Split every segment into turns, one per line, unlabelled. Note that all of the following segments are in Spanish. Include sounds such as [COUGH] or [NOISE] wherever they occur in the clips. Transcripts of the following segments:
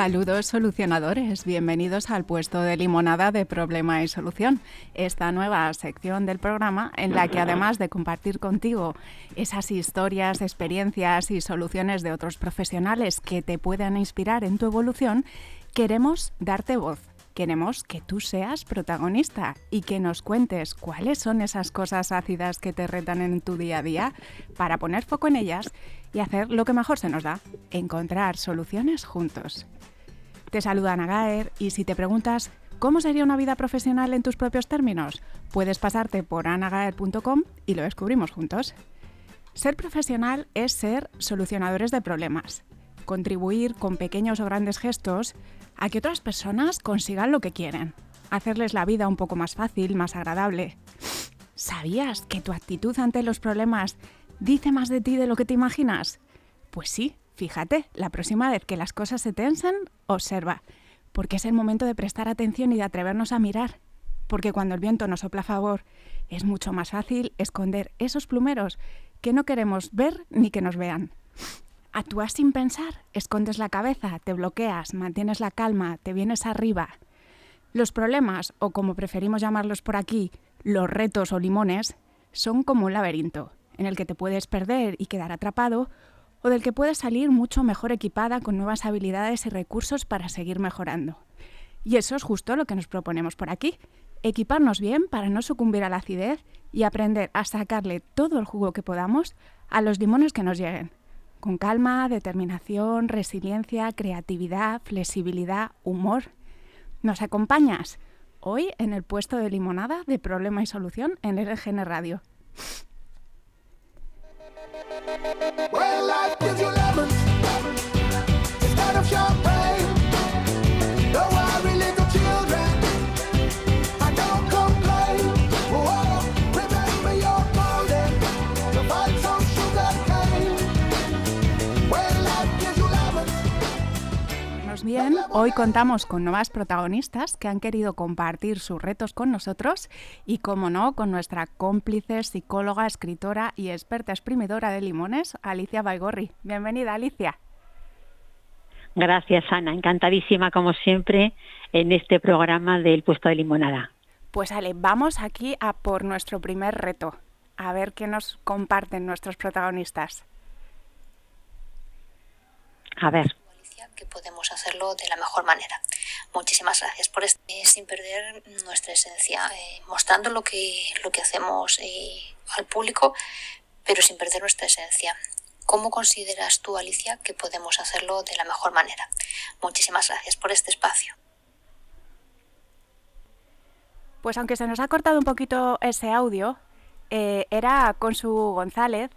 Saludos solucionadores, bienvenidos al puesto de limonada de problema y solución, esta nueva sección del programa en la que además de compartir contigo esas historias, experiencias y soluciones de otros profesionales que te puedan inspirar en tu evolución, queremos darte voz. Queremos que tú seas protagonista y que nos cuentes cuáles son esas cosas ácidas que te retan en tu día a día para poner foco en ellas y hacer lo que mejor se nos da, encontrar soluciones juntos. Te saluda Ana Gaer y si te preguntas cómo sería una vida profesional en tus propios términos, puedes pasarte por anagaer.com y lo descubrimos juntos. Ser profesional es ser solucionadores de problemas, contribuir con pequeños o grandes gestos a que otras personas consigan lo que quieren, hacerles la vida un poco más fácil, más agradable. ¿Sabías que tu actitud ante los problemas dice más de ti de lo que te imaginas? Pues sí, fíjate, la próxima vez que las cosas se tensen, observa, porque es el momento de prestar atención y de atrevernos a mirar. Porque cuando el viento nos sopla a favor, es mucho más fácil esconder esos plumeros que no queremos ver ni que nos vean. Actúas sin pensar, escondes la cabeza, te bloqueas, mantienes la calma, te vienes arriba. Los problemas, o como preferimos llamarlos por aquí, los retos o limones, son como un laberinto, en el que te puedes perder y quedar atrapado, o del que puedes salir mucho mejor equipada con nuevas habilidades y recursos para seguir mejorando. Y eso es justo lo que nos proponemos por aquí, equiparnos bien para no sucumbir a la acidez y aprender a sacarle todo el jugo que podamos a los limones que nos lleguen con calma, determinación, resiliencia, creatividad, flexibilidad, humor. ¿Nos acompañas? Hoy en el puesto de limonada de problema y solución en LGN Radio. Well, life gives you lemons, instead of your bien, hoy contamos con nuevas protagonistas que han querido compartir sus retos con nosotros y, como no, con nuestra cómplice, psicóloga, escritora y experta exprimidora de limones, Alicia Baigorri. Bienvenida, Alicia.
Gracias, Ana. Encantadísima, como siempre, en este programa del puesto de limonada.
Pues Ale, vamos aquí a por nuestro primer reto, a ver qué nos comparten nuestros protagonistas.
A ver
que podemos hacerlo de la mejor manera. Muchísimas gracias por esto. Eh, sin perder nuestra esencia, eh, mostrando lo que, lo que hacemos eh, al público, pero sin perder nuestra esencia. ¿Cómo consideras tú, Alicia, que podemos hacerlo de la mejor manera? Muchísimas gracias por este espacio.
Pues aunque se nos ha cortado un poquito ese audio, era Consu González,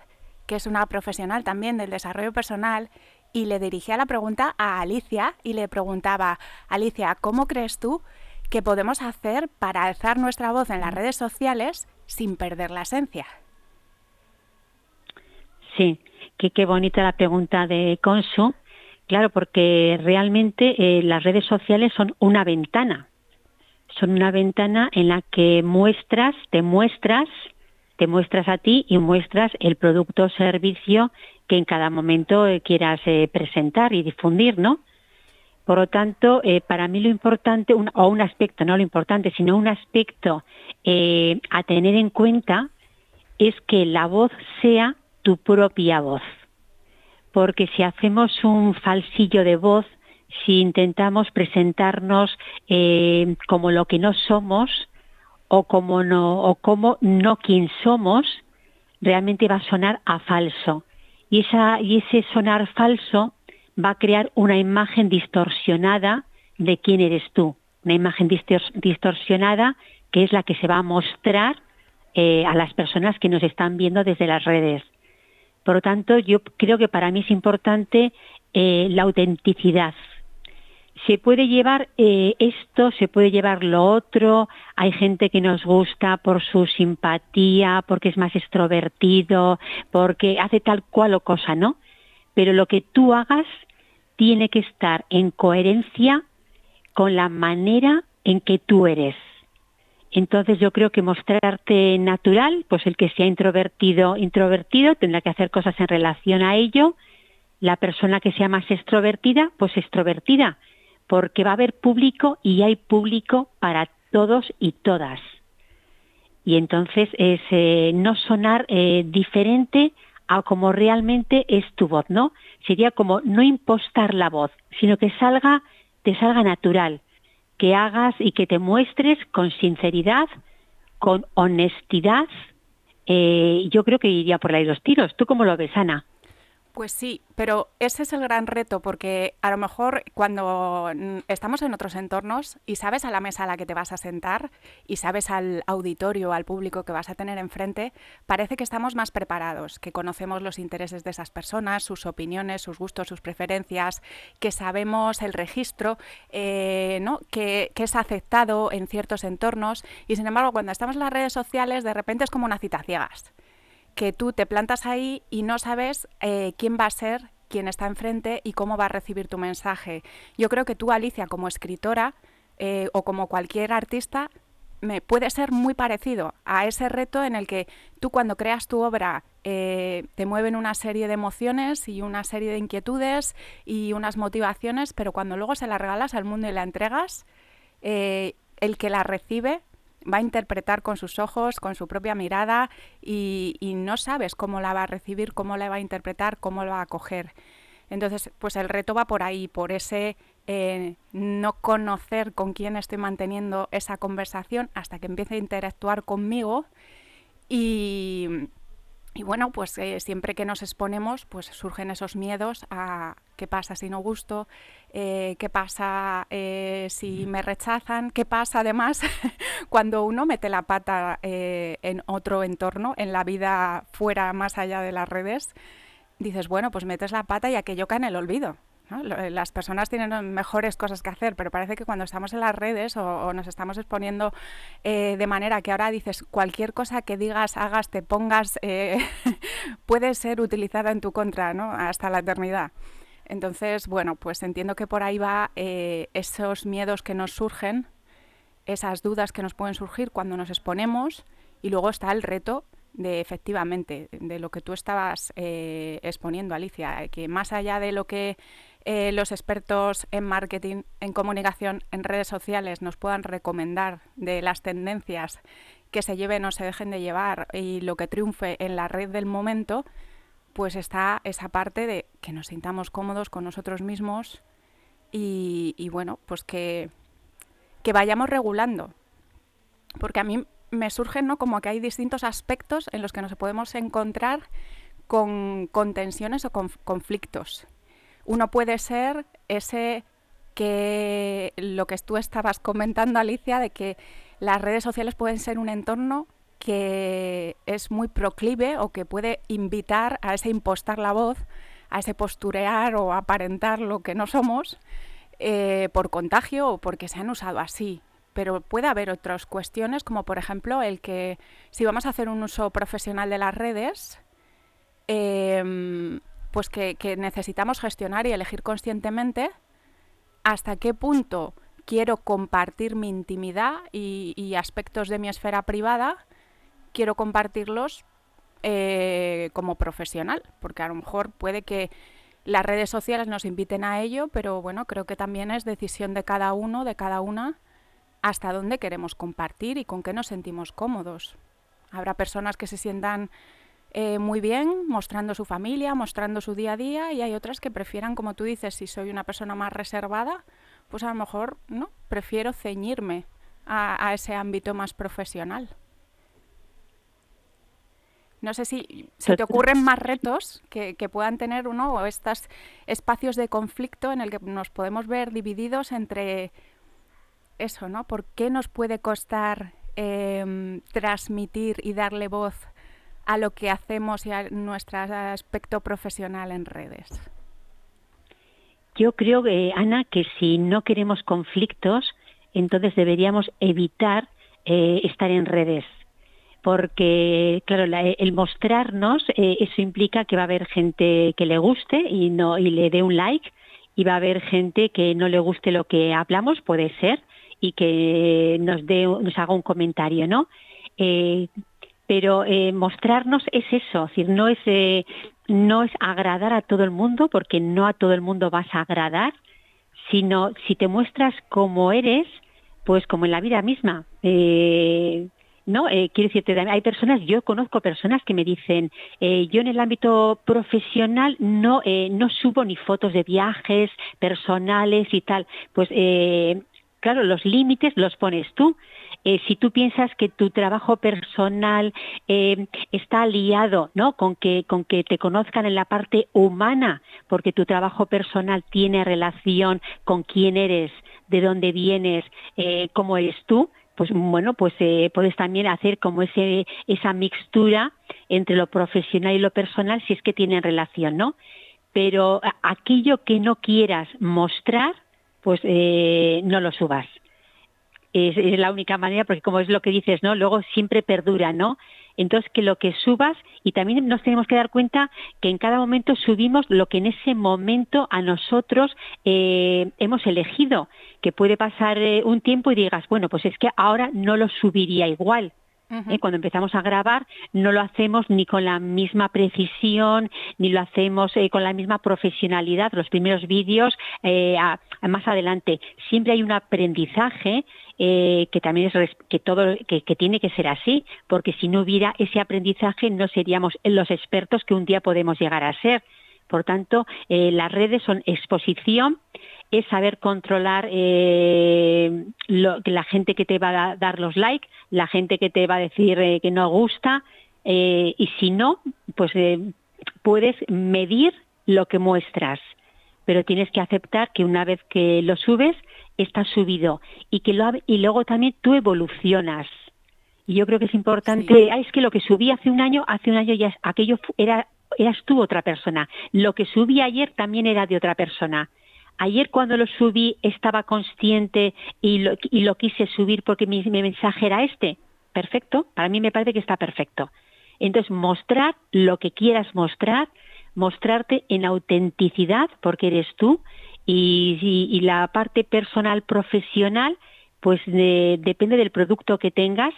que es una profesional también del desarrollo personal y le dirigía la pregunta a Alicia y le preguntaba, Alicia, ¿cómo crees tú que podemos hacer para alzar nuestra voz en las redes sociales sin perder la esencia?
Sí, qué, bonita la pregunta de Consu. Claro, porque realmente eh, las redes sociales son una ventana. Son una ventana en la que muestras, te muestras, te muestras a ti y muestras el producto o servicio que en cada momento eh, quieras eh, presentar y difundir, ¿no? Por lo tanto, eh, para mí lo importante, o un aspecto, no lo importante, sino un aspecto a tener en cuenta es que la voz sea tu propia voz. Porque si hacemos un falsillo de voz, si intentamos presentarnos como lo que no somos o como no, o como no quien somos, realmente va a sonar a falso y, ese sonar falso va a crear una imagen distorsionada de quién eres tú, una imagen distorsionada que es la que se va a mostrar eh, a las personas que nos están viendo desde las redes. Por lo tanto, yo creo que para mí es importante eh, la autenticidad, se puede llevar eh, esto, se puede llevar lo otro. Hay gente que nos gusta por su simpatía, porque es más extrovertido, porque hace tal cual o cosa, ¿no? Pero lo que tú hagas tiene que estar en coherencia con la manera en que tú eres. Entonces yo creo que mostrarte natural, pues el que sea introvertido, introvertido, tendrá que hacer cosas en relación a ello. La persona que sea más extrovertida, pues extrovertida porque va a haber público y hay público para todos y todas. Y entonces es eh, no sonar eh, diferente a como realmente es tu voz, ¿no? Sería como no impostar la voz, sino que salga, te salga natural, que hagas y que te muestres con sinceridad, con honestidad. Eh, yo creo que iría por ahí los tiros. ¿Tú cómo lo ves, Ana?
Pues sí, pero ese es el gran reto porque a lo mejor cuando mm, estamos en otros entornos y sabes a la mesa a la que te vas a sentar y sabes al auditorio, al público que vas a tener enfrente, parece que estamos más preparados, que conocemos los intereses de esas personas, sus opiniones, sus gustos, sus preferencias, que sabemos el registro, eh, ¿no? que, que es aceptado en ciertos entornos y sin embargo cuando estamos en las redes sociales de repente es como una cita ciegas que tú te plantas ahí y no sabes eh, quién va a ser quien está enfrente y cómo va a recibir tu mensaje. Yo creo que tú, Alicia, como escritora eh, o como cualquier artista, me puede ser muy parecido a ese reto en el que tú cuando creas tu obra eh, te mueven una serie de emociones y una serie de inquietudes y unas motivaciones, pero cuando luego se la regalas al mundo y la entregas, el que la recibe va a interpretar con sus ojos, con su propia mirada y, no sabes cómo la va a recibir, cómo la va a interpretar, cómo la va a coger. Entonces, pues el reto va por ahí, por ese eh, no conocer con quién estoy manteniendo esa conversación hasta que empiece a interactuar conmigo y, y bueno, pues eh, siempre que nos exponemos, pues surgen esos miedos a qué pasa si no gusto, eh, qué pasa eh, si me rechazan, qué pasa además [LAUGHS] cuando uno mete la pata en otro entorno, en la vida fuera, más allá de las redes. Dices, bueno, pues metes la pata y aquello cae en el olvido. Eh, las personas tienen mejores cosas que hacer, pero parece que cuando estamos en las redes o, nos estamos exponiendo eh, de manera que ahora dices cualquier cosa que digas, hagas, te pongas, eh, [LAUGHS] puede ser utilizada en tu contra ¿no? hasta la eternidad. Entonces, bueno, pues entiendo que por ahí va esos miedos que nos surgen, esas dudas que nos pueden surgir cuando nos exponemos y luego está el reto de efectivamente, de lo que tú estabas exponiendo, Alicia, que más allá de lo que eh, los expertos en marketing, en comunicación, en redes sociales nos puedan recomendar de las tendencias que se lleven o se dejen de llevar y lo que triunfe en la red del momento, pues está esa parte de que nos sintamos cómodos con nosotros mismos y, bueno, pues que, que vayamos regulando. Porque a mí me surgen ¿no? como que hay distintos aspectos en los que nos podemos encontrar con, con tensiones o con conflictos. Uno puede ser ese que lo que tú estabas comentando, Alicia, de que las redes sociales pueden ser un entorno que es muy proclive o que puede invitar a ese impostar la voz, a ese posturear o aparentar lo que no somos eh, por contagio o porque se han usado así. Pero puede haber otras cuestiones, como por ejemplo el que si vamos a hacer un uso profesional de las redes, em, pues que, necesitamos gestionar y elegir conscientemente hasta qué punto quiero compartir mi intimidad y, aspectos de mi esfera privada, quiero compartirlos eh, como profesional, porque a lo mejor puede que las redes sociales nos inviten a ello, pero bueno, creo que también es decisión de cada uno, de cada una, hasta dónde queremos compartir y con qué nos sentimos cómodos. Habrá personas que se sientan eh, muy bien, mostrando su familia, mostrando su día a día, y hay otras que prefieran, como tú dices, si soy una persona más reservada, pues a lo mejor no, prefiero ceñirme a, ese ámbito más profesional. No sé si se te ocurren más retos que, puedan tener uno o estos espacios de conflicto en el que nos podemos ver divididos entre eso, ¿no? ¿Por qué nos puede costar em, transmitir y darle voz a lo que hacemos y a nuestro aspecto profesional en redes?
Yo creo, eh, Ana, que si no queremos conflictos, entonces deberíamos evitar eh, estar en redes. Porque, claro, el mostrarnos, eh, eso implica que va a haber gente que le guste y, no, y le dé un like, y va a haber gente que no le guste lo que hablamos, puede ser, y que nos, dé, nos haga un comentario, ¿no? Pero eh, mostrarnos es eso, es decir, no es, eh, no es agradar a todo el mundo, porque no a todo el mundo vas a agradar, sino si te muestras como eres, pues como en la vida misma. Eh, no, eh, quiero decirte, hay personas, yo conozco personas que me dicen, eh, yo en el ámbito profesional no, eh, no subo ni fotos de viajes personales y tal. Pues claro, los límites los pones tú. Eh, si tú piensas que tu trabajo personal eh, está aliado ¿no? con, que, con que te conozcan en la parte humana, porque tu trabajo personal tiene relación con quién eres, de dónde vienes, eh, cómo eres tú, pues bueno, pues puedes también hacer como ese, esa mixtura entre lo profesional y lo personal si es que tienen relación, ¿no? Pero aquello que no quieras mostrar, pues eh, no lo subas. Es, la única manera, porque como es lo que dices, ¿no? Luego siempre perdura, ¿no? Entonces, que lo que subas, y también nos tenemos que dar cuenta que en cada momento subimos lo que en ese momento a nosotros eh, hemos elegido, que puede pasar eh, un tiempo y digas, bueno, pues es que ahora no lo subiría igual, ¿eh? Cuando empezamos a grabar no lo hacemos ni con la misma precisión, ni lo hacemos eh, con la misma profesionalidad. Los primeros vídeos eh, a, a más adelante siempre hay un aprendizaje eh, que también es que todo que, que, tiene que ser así, porque si no hubiera ese aprendizaje no seríamos los expertos que un día podemos llegar a ser. Por tanto, eh, las redes son exposición, es saber controlar eh, lo, la gente que te va a dar los likes, la gente que te va a decir eh, que no gusta, eh, y si no, pues eh, puedes medir lo que muestras, pero tienes que aceptar que una vez que lo subes, está subido y que lo, y luego también tú evolucionas. Y yo creo que es importante, sí. ah, es que lo que subí hace un año, hace un año ya aquello era eras tú otra persona. Lo que subí ayer también era de otra persona. Ayer cuando lo subí estaba consciente y lo, y lo quise subir porque mi, mensaje era este. Perfecto, para mí me parece que está perfecto. Entonces, mostrar lo que quieras mostrar, mostrarte en autenticidad porque eres tú y, y, la parte personal profesional, pues de, depende del producto que tengas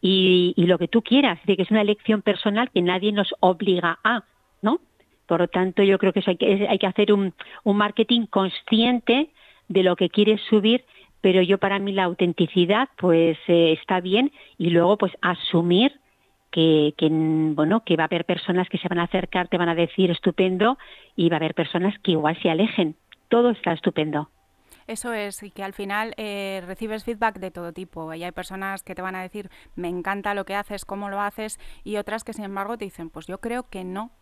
y, y, lo que tú quieras, de que es una elección personal que nadie nos obliga a. Por lo tanto, yo creo que eso hay que, hay que hacer un, un marketing consciente de lo que quieres subir, pero yo para mí la autenticidad pues eh, está bien y luego pues asumir que, que, bueno que va a haber personas que se van a acercar, te van a decir estupendo y va a haber personas que igual se alejen. Todo está estupendo.
Eso es, y que al final eh, recibes feedback de todo tipo. Y hay personas que te van a decir, me encanta lo que haces, cómo lo haces, y otras que sin embargo te dicen, pues yo creo que no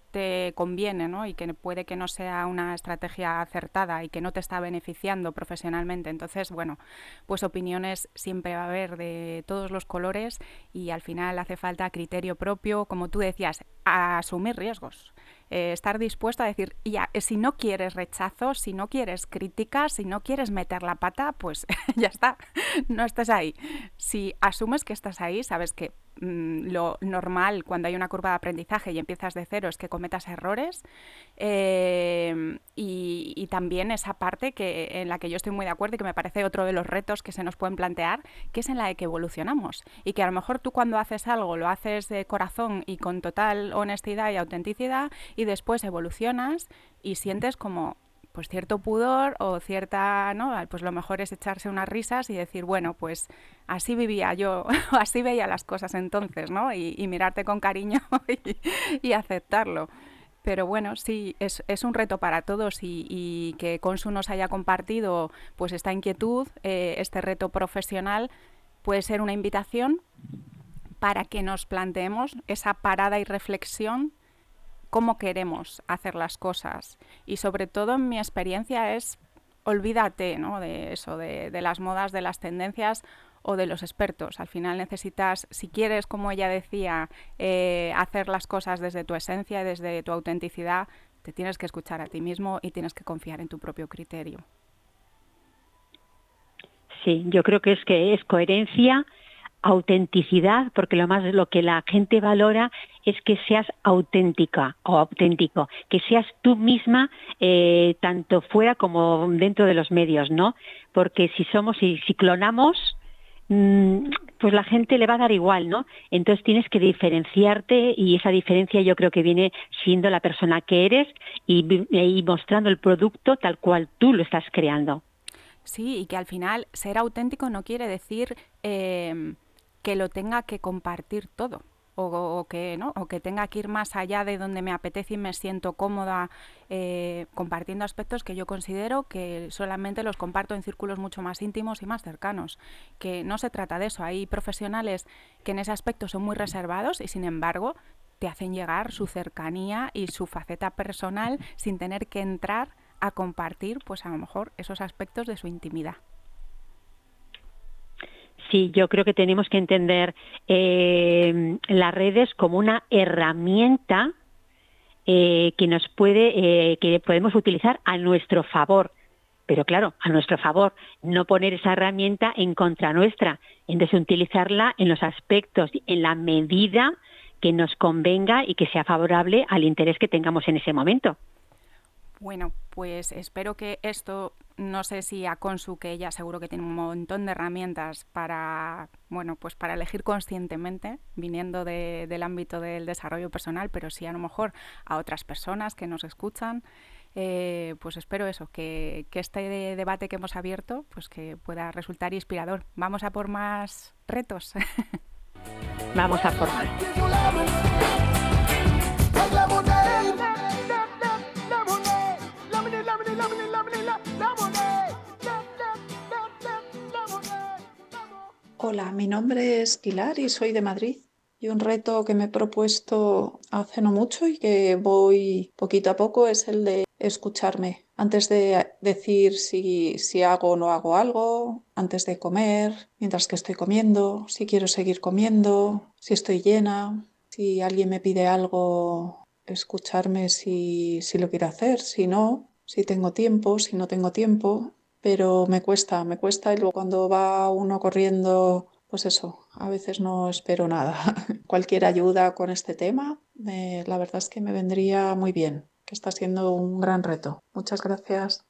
conviene, ¿no? Y que puede que no sea una estrategia acertada y que no te está beneficiando profesionalmente. Entonces, bueno, pues opiniones siempre va a haber de todos los colores y al final hace falta criterio propio, como tú decías, asumir riesgos eh, estar dispuesto a decir, ya, si no quieres rechazo, si no quieres críticas, si no quieres meter la pata, pues [LAUGHS] ya está, no estés ahí. Si asumes que estás ahí, sabes que mmm, lo normal cuando hay una curva de aprendizaje y empiezas de cero es que cometas errores eh, y, y, también esa parte que, en la que yo estoy muy de acuerdo y que me parece otro de los retos que se nos pueden plantear, que es en la de que evolucionamos. Y que a lo mejor tú cuando haces algo lo haces de corazón y con total honestidad y autenticidad y después evolucionas y sientes como pues cierto pudor o cierta, ¿no? Pues lo mejor es echarse unas risas y decir, bueno, pues así vivía yo, [LAUGHS] así veía las cosas entonces, ¿no? Y, mirarte con cariño [LAUGHS] y, aceptarlo. Pero bueno, sí, es, es un reto para todos y, y, que Consu nos haya compartido pues esta inquietud, eh, este reto profesional, puede ser una invitación para que nos planteemos esa parada y reflexión cómo queremos hacer las cosas. Y sobre todo en mi experiencia es olvídate ¿no? de eso, de, las modas, de las tendencias o de los expertos. Al final necesitas, si quieres, como ella decía, eh, hacer las cosas desde tu esencia, desde tu autenticidad, te tienes que escuchar a ti mismo y tienes que confiar en tu propio criterio.
Sí, yo creo que es que es coherencia, autenticidad, porque lo más lo que la gente valora es que seas auténtica o auténtico, que seas tú misma eh, tanto fuera como dentro de los medios, ¿no? Porque si somos y si clonamos, mmm, pues la gente le va a dar igual, ¿no? Entonces tienes que diferenciarte y esa diferencia yo creo que viene siendo la persona que eres y, y mostrando el producto tal cual tú lo estás creando.
Sí, y que al final ser auténtico no quiere decir em, que lo tenga que compartir todo. O, que no o que tenga que ir más allá de donde me apetece y me siento cómoda eh, compartiendo aspectos que yo considero que solamente los comparto en círculos mucho más íntimos y más cercanos que no se trata de eso hay profesionales que en ese aspecto son muy reservados y sin embargo te hacen llegar su cercanía y su faceta personal sin tener que entrar a compartir, pues a lo mejor, esos aspectos de su intimidad.
Sí, yo creo que tenemos que entender eh, las redes como una herramienta eh, que nos puede, eh, que podemos utilizar a nuestro favor. Pero claro, a nuestro favor, no poner esa herramienta en contra nuestra, entonces utilizarla en los aspectos, en la medida que nos convenga y que sea favorable al interés que tengamos en ese momento.
Bueno, pues espero que esto, no sé si a Consu, que ella seguro que tiene un montón de herramientas para, bueno, pues para elegir conscientemente, viniendo del ámbito del desarrollo personal, pero sí a lo mejor a otras personas que nos escuchan, eh, pues espero eso, que, este debate que hemos abierto, pues que pueda resultar inspirador. Vamos a por más retos. [LAUGHS]
Vamos a por más.
Hola, mi nombre es Pilar y soy de Madrid. Y un reto que me he propuesto hace no mucho y que voy poquito a poco es el de escucharme. Antes de decir si, si hago o no hago algo, antes de comer, mientras que estoy comiendo, si quiero seguir comiendo, si estoy llena, si alguien me pide algo, escucharme si, si lo quiero hacer, si no, si tengo tiempo, si no tengo tiempo, pero me cuesta, me cuesta y luego cuando va uno corriendo, pues eso, a veces no espero nada. [LAUGHS] Cualquier ayuda con este tema, la verdad es que me vendría muy bien, que está siendo un gran reto. Muchas gracias.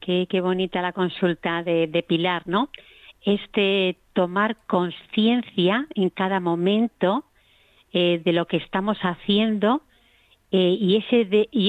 Qué, bonita la consulta de, Pilar, ¿no? Este tomar conciencia en cada momento eh, de lo que estamos haciendo eh, y,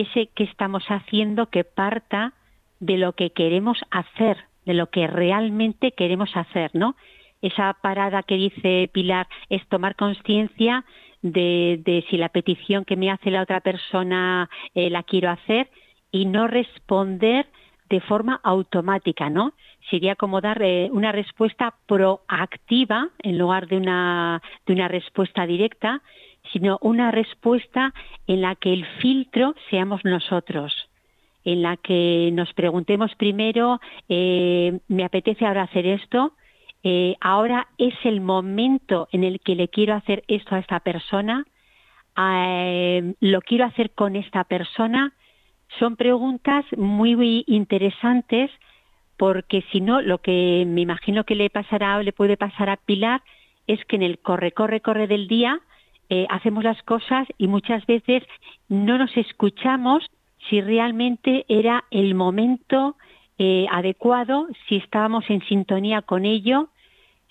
ese que estamos haciendo que parta de lo que queremos hacer, de lo que realmente queremos hacer, ¿no? Esa parada que dice Pilar es tomar conciencia de, si la petición que me hace la otra persona eh, la quiero hacer y no responder de forma automática, ¿no? Sería como dar eh, una respuesta proactiva en lugar de una respuesta directa sino una respuesta en la que el filtro seamos nosotros, en la que nos preguntemos primero, eh, me apetece ahora hacer esto, eh, ahora es el momento en el que le quiero hacer esto a esta persona, eh, lo quiero hacer con esta persona, son preguntas muy, muy interesantes porque si no, lo que me imagino que le pasará o le puede pasar a Pilar es que en el corre, corre, corre del día, eh, hacemos las cosas y muchas veces no nos escuchamos si realmente era el momento eh, adecuado, si estábamos en sintonía con ello,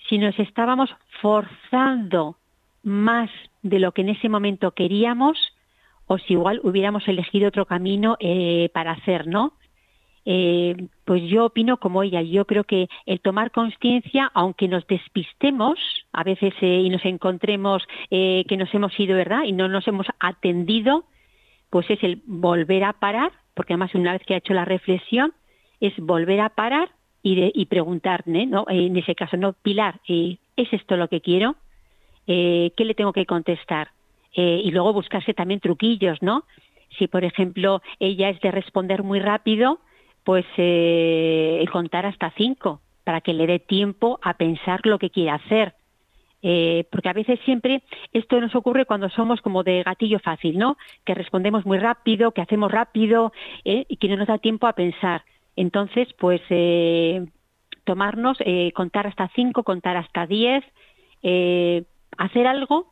si nos estábamos forzando más de lo que en ese momento queríamos o si igual hubiéramos elegido otro camino eh, para hacer, ¿no? Eh, pues yo opino como ella. Yo creo que el tomar conciencia, aunque nos despistemos a veces eh, y nos encontremos eh, que nos hemos ido, ¿verdad? Y no nos hemos atendido, pues es el volver a parar, porque además una vez que ha hecho la reflexión, es volver a parar y, de, y ¿no? En ese caso, no, Pilar, ¿es esto lo que quiero? ¿Qué le tengo que contestar? y luego buscarse también truquillos, ¿no? Si, por ejemplo, ella es de responder muy rápido, pues eh, contar hasta cinco para que le dé tiempo a pensar lo que quiere hacer. Eh, porque a veces siempre esto nos ocurre cuando somos como de gatillo fácil, ¿no? Que respondemos muy rápido, que hacemos rápido ¿eh? y que no nos da tiempo a pensar. Entonces, pues eh, tomarnos, contar hasta cinco, contar hasta diez, hacer algo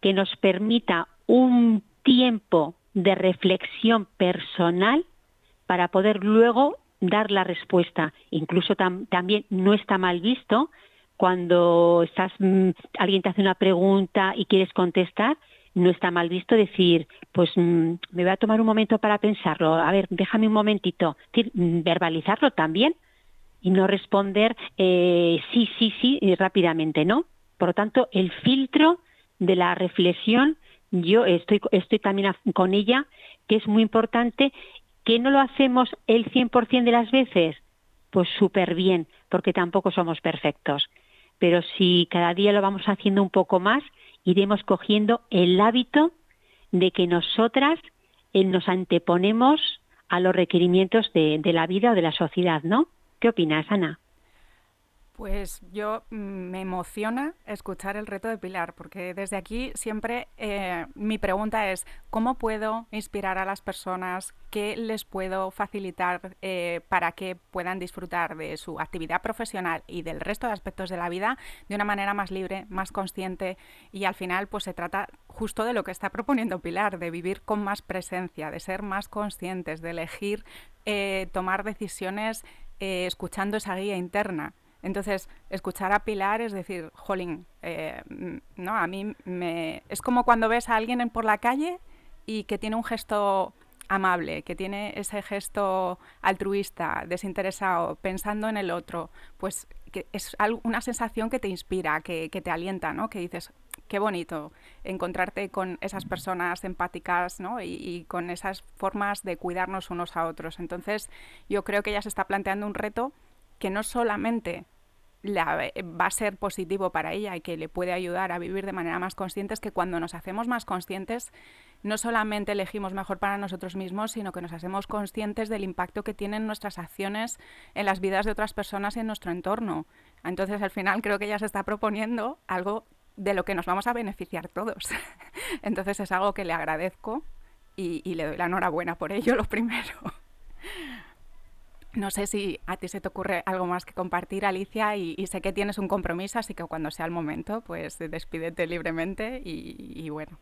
que nos permita un tiempo de reflexión personal para poder luego dar la respuesta. Incluso también no está mal visto cuando estás, mm, alguien te hace una pregunta y quieres contestar, no está mal visto decir, pues mm, me voy a tomar un momento para pensarlo, a ver, déjame un momentito, mm, verbalizarlo también y no responder eh, sí, sí, sí y rápidamente, ¿no? Por lo tanto, el filtro de la reflexión, yo estoy, estoy también con ella, que es muy importante, no lo hacemos el 100% de las veces, pues súper bien, porque tampoco somos perfectos. Pero si cada día lo vamos haciendo un poco más, iremos cogiendo el hábito de que nosotras eh, nos anteponemos a los requerimientos de, de la vida o de la sociedad, ¿no? ¿Qué opinas, Ana?
Pues yo mm, me emociona escuchar el reto de Pilar, porque desde aquí siempre eh, mi pregunta es, ¿cómo puedo inspirar a las personas? ¿Qué les puedo facilitar eh, para que puedan disfrutar de su actividad profesional y del resto de aspectos de la vida de una manera más libre, más consciente? Y al final, pues se trata justo de lo que está proponiendo Pilar, de vivir con más presencia, de ser más conscientes, de elegir eh, tomar decisiones escuchando esa guía interna. Entonces, escuchar a Pilar es decir, jolín, eh, no, a mí me... Es como cuando ves a alguien por la calle y que tiene un gesto amable, que tiene ese gesto altruista, desinteresado, pensando en el otro, pues que es una sensación que te inspira, que, te alienta, ¿no? Que dices, qué bonito encontrarte con esas personas empáticas, ¿no? Y, con esas formas de cuidarnos unos a otros. Entonces, yo creo que ella se está planteando un reto que no solamente va a ser positivo para ella y que le puede ayudar a vivir de manera más consciente es que cuando nos hacemos más conscientes no solamente elegimos mejor para nosotros mismos, sino que nos hacemos conscientes del impacto que tienen nuestras acciones en las vidas de otras personas y en nuestro entorno. Entonces, al final creo que ella se está proponiendo algo de lo que nos vamos a beneficiar todos. [LAUGHS] Entonces, es algo que le agradezco y, y le doy la enhorabuena por ello, lo primero. No sé si a ti se te ocurre algo más que compartir, Alicia, y, sé que tienes un compromiso, así que cuando sea el momento, pues despídete libremente y, bueno.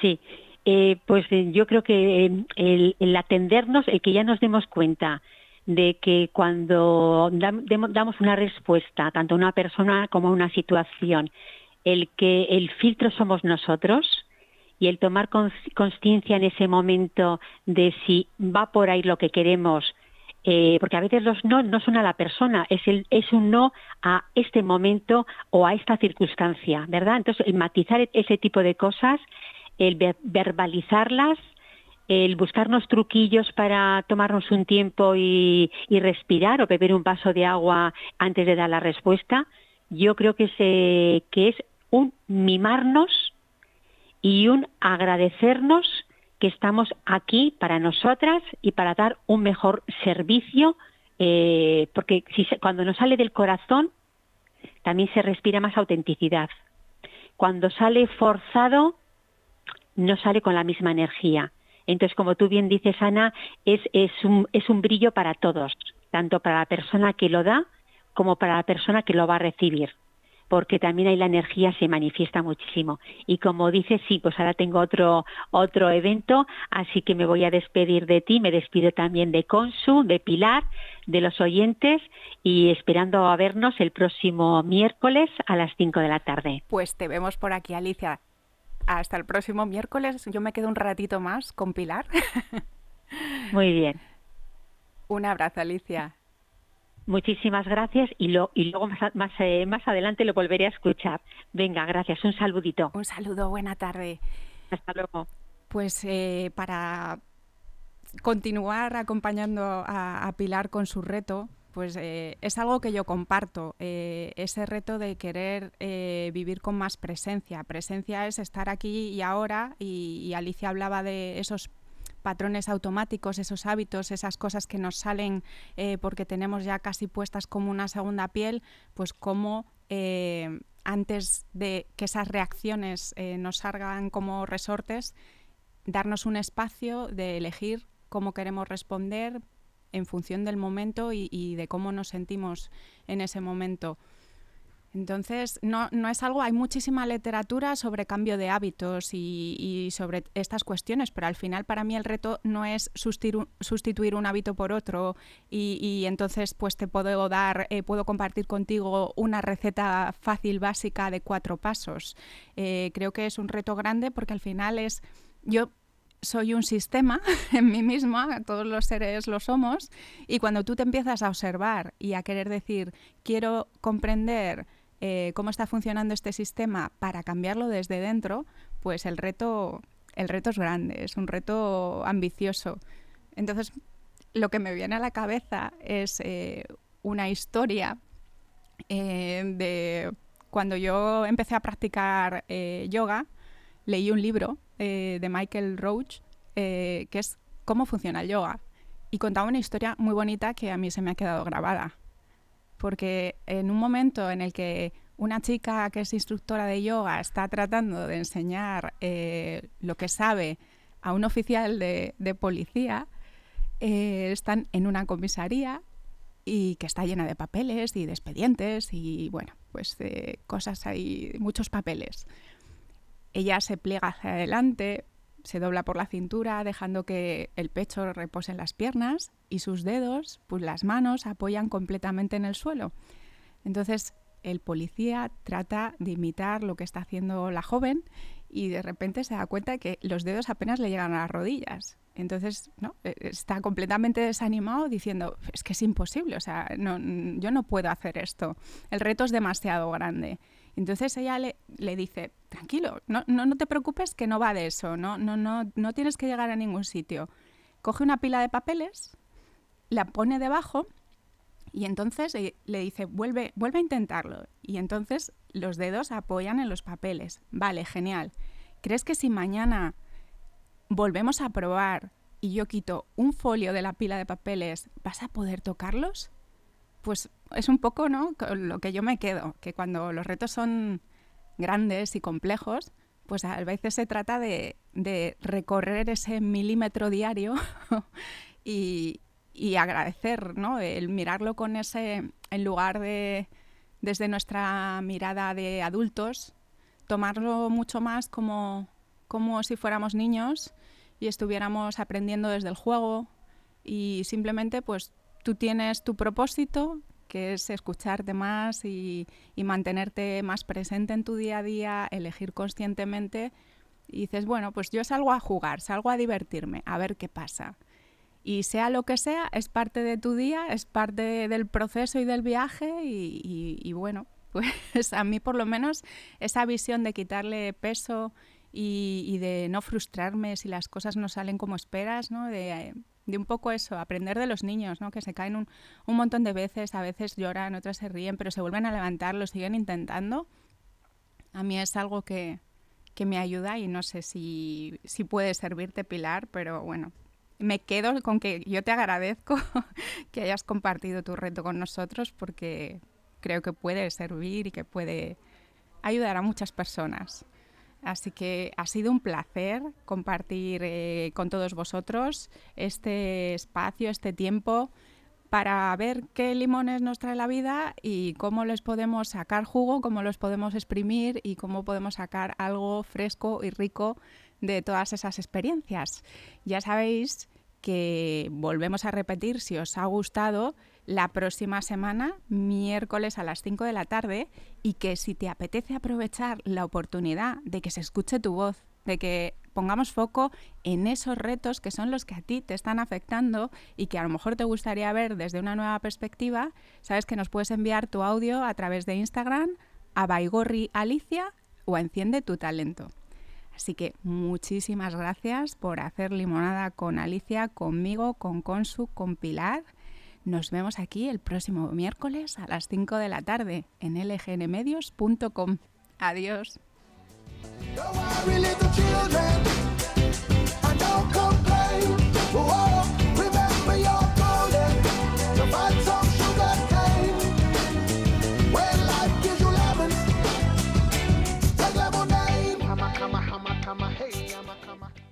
Sí, eh, pues eh, yo creo que eh, el, atendernos, el que ya nos demos cuenta de que cuando damos una respuesta, tanto a una persona como a una situación, el que el filtro somos nosotros, y el tomar conciencia en ese momento de si va por ahí lo que queremos, eh, porque a veces los no no son a la persona, es, el, es un no a este momento o a esta circunstancia, ¿verdad? Entonces, el matizar ese tipo de cosas, el verbalizarlas, el buscarnos truquillos para tomarnos un tiempo y, y, respirar o beber un vaso de agua antes de dar la respuesta, yo creo que, se, que es un mimarnos y un agradecernos que estamos aquí para nosotras y para dar un mejor servicio, eh, porque cuando nos sale del corazón también se respira más autenticidad. Cuando sale forzado, no sale con la misma energía. Entonces, como tú bien dices, Ana, es, es, un, es un brillo para todos, tanto para la persona que lo da como para la persona que lo va a recibir porque también ahí la energía se manifiesta muchísimo. Y como dices, sí, pues ahora tengo otro, otro evento, así que me voy a despedir de ti, me despido también de Consu, de Pilar, de los oyentes y esperando a vernos el próximo miércoles a las 5 de la tarde.
Pues te vemos por aquí, Alicia. Hasta el próximo miércoles. Yo me quedo un ratito más con Pilar. [LAUGHS]
Muy bien.
Un abrazo, Alicia.
Muchísimas gracias y, lo, y luego más, más, eh, más adelante lo volveré a escuchar. Venga, gracias. Un saludito.
Un saludo, buena tarde.
Hasta luego.
Pues eh, para continuar acompañando a, Pilar con su reto, pues eh, es algo que yo comparto, ese reto de querer vivir con más presencia. Presencia es estar aquí y ahora, y Alicia hablaba de esos patrones automáticos, esos hábitos, esas cosas que nos salen eh, porque tenemos ya casi puestas como una segunda piel, pues como eh, antes de que esas reacciones eh, nos salgan como resortes, darnos un espacio de elegir cómo queremos responder en función del momento y de cómo nos sentimos en ese momento. Entonces, no, no, es algo, hay muchísima literatura sobre cambio de hábitos y, sobre estas cuestiones, pero al final para mí el reto no es sustituir, un hábito por otro y, entonces pues te puedo dar, eh, puedo compartir contigo una receta fácil, básica de cuatro pasos. Eh, creo que es un reto grande porque al final es, yo soy un sistema [LAUGHS] en mí misma, todos los seres lo somos, y cuando tú te empiezas a observar y a querer decir, quiero comprender eh, cómo está funcionando este sistema para cambiarlo desde dentro, pues el reto, el reto es grande, es un reto ambicioso. Entonces, lo que me viene a la cabeza es eh, una historia eh, de cuando yo empecé a practicar yoga, leí un libro de Michael Roach que es Cómo funciona el yoga. Y contaba una historia muy bonita que a mí se me ha quedado grabada porque en un momento en el que una chica que es instructora de yoga está tratando de enseñar eh, lo que sabe a un oficial de, policía, eh, están en una comisaría y que está llena de papeles y de expedientes y bueno, pues de cosas hay, muchos papeles. Ella se pliega hacia adelante, se dobla por la cintura, dejando que el pecho repose en las piernas y sus dedos, pues las manos, apoyan completamente en el suelo. Entonces el policía trata de imitar lo que está haciendo la joven y de repente se da cuenta de que los dedos apenas le llegan a las rodillas. Entonces, ¿no? E, está completamente desanimado diciendo, es que es imposible, o sea, no, yo no puedo hacer esto, el reto es demasiado grande. Entonces ella le, le dice, tranquilo, no, no, no, te preocupes que no va de eso, no, no, no, no tienes que llegar a ningún sitio. Coge una pila de papeles, la pone debajo y entonces eh, le dice, vuelve, vuelve a intentarlo. Y entonces los dedos apoyan en los papeles. Vale, genial. ¿Crees que si mañana volvemos a probar y yo quito un folio de la pila de papeles, vas a poder tocarlos? Pues es un poco ¿no? lo que yo me quedo, que cuando los retos son grandes y complejos, pues a veces se trata de, recorrer ese milímetro diario [LAUGHS] y, agradecer, ¿no? El mirarlo con ese, en lugar de desde nuestra mirada de adultos, tomarlo mucho más como, como si fuéramos niños y estuviéramos aprendiendo desde el juego y simplemente pues tú tienes tu propósito, que es escucharte más y, mantenerte más presente en tu día a día, elegir conscientemente. Y dices, bueno, pues yo salgo a jugar, salgo a divertirme, a ver qué pasa. Y sea lo que sea, es parte de tu día, es parte del proceso y del viaje y, bueno, [LAUGHS] pues a mí por lo menos esa visión de quitarle peso y, de no frustrarme si las cosas no salen como esperas, ¿no? De, de un poco eso, aprender de los niños, ¿no? que se caen un, un, montón de veces, a veces lloran, otras se ríen, pero se vuelven a levantar, lo siguen intentando. A mí es algo que, que me ayuda y no sé si, si puede servirte, Pilar, pero bueno, me quedo con que yo te agradezco [LAUGHS] que hayas compartido tu reto con nosotros porque creo que puede servir y que puede ayudar a muchas personas. Así que ha sido un placer compartir eh, con todos vosotros este espacio, este tiempo para ver qué limones nos trae la vida y cómo les podemos sacar jugo, cómo los podemos exprimir y cómo podemos sacar algo fresco y rico de todas esas experiencias. Ya sabéis que volvemos a repetir si os ha gustado la próxima semana, miércoles a las 5 de la tarde, y que si te apetece aprovechar la oportunidad de que se escuche tu voz, de que pongamos foco en esos retos que son los que a ti te están afectando y que a lo mejor te gustaría ver desde una nueva perspectiva, sabes que nos puedes enviar tu audio a través de Instagram a Baigorri Alicia o a Enciende tu Talento. Así que muchísimas gracias por hacer limonada con Alicia, conmigo, con Consu, con Pilar. Nos vemos aquí el próximo miércoles a las 5 de la tarde en lgnmedios.com. Adiós.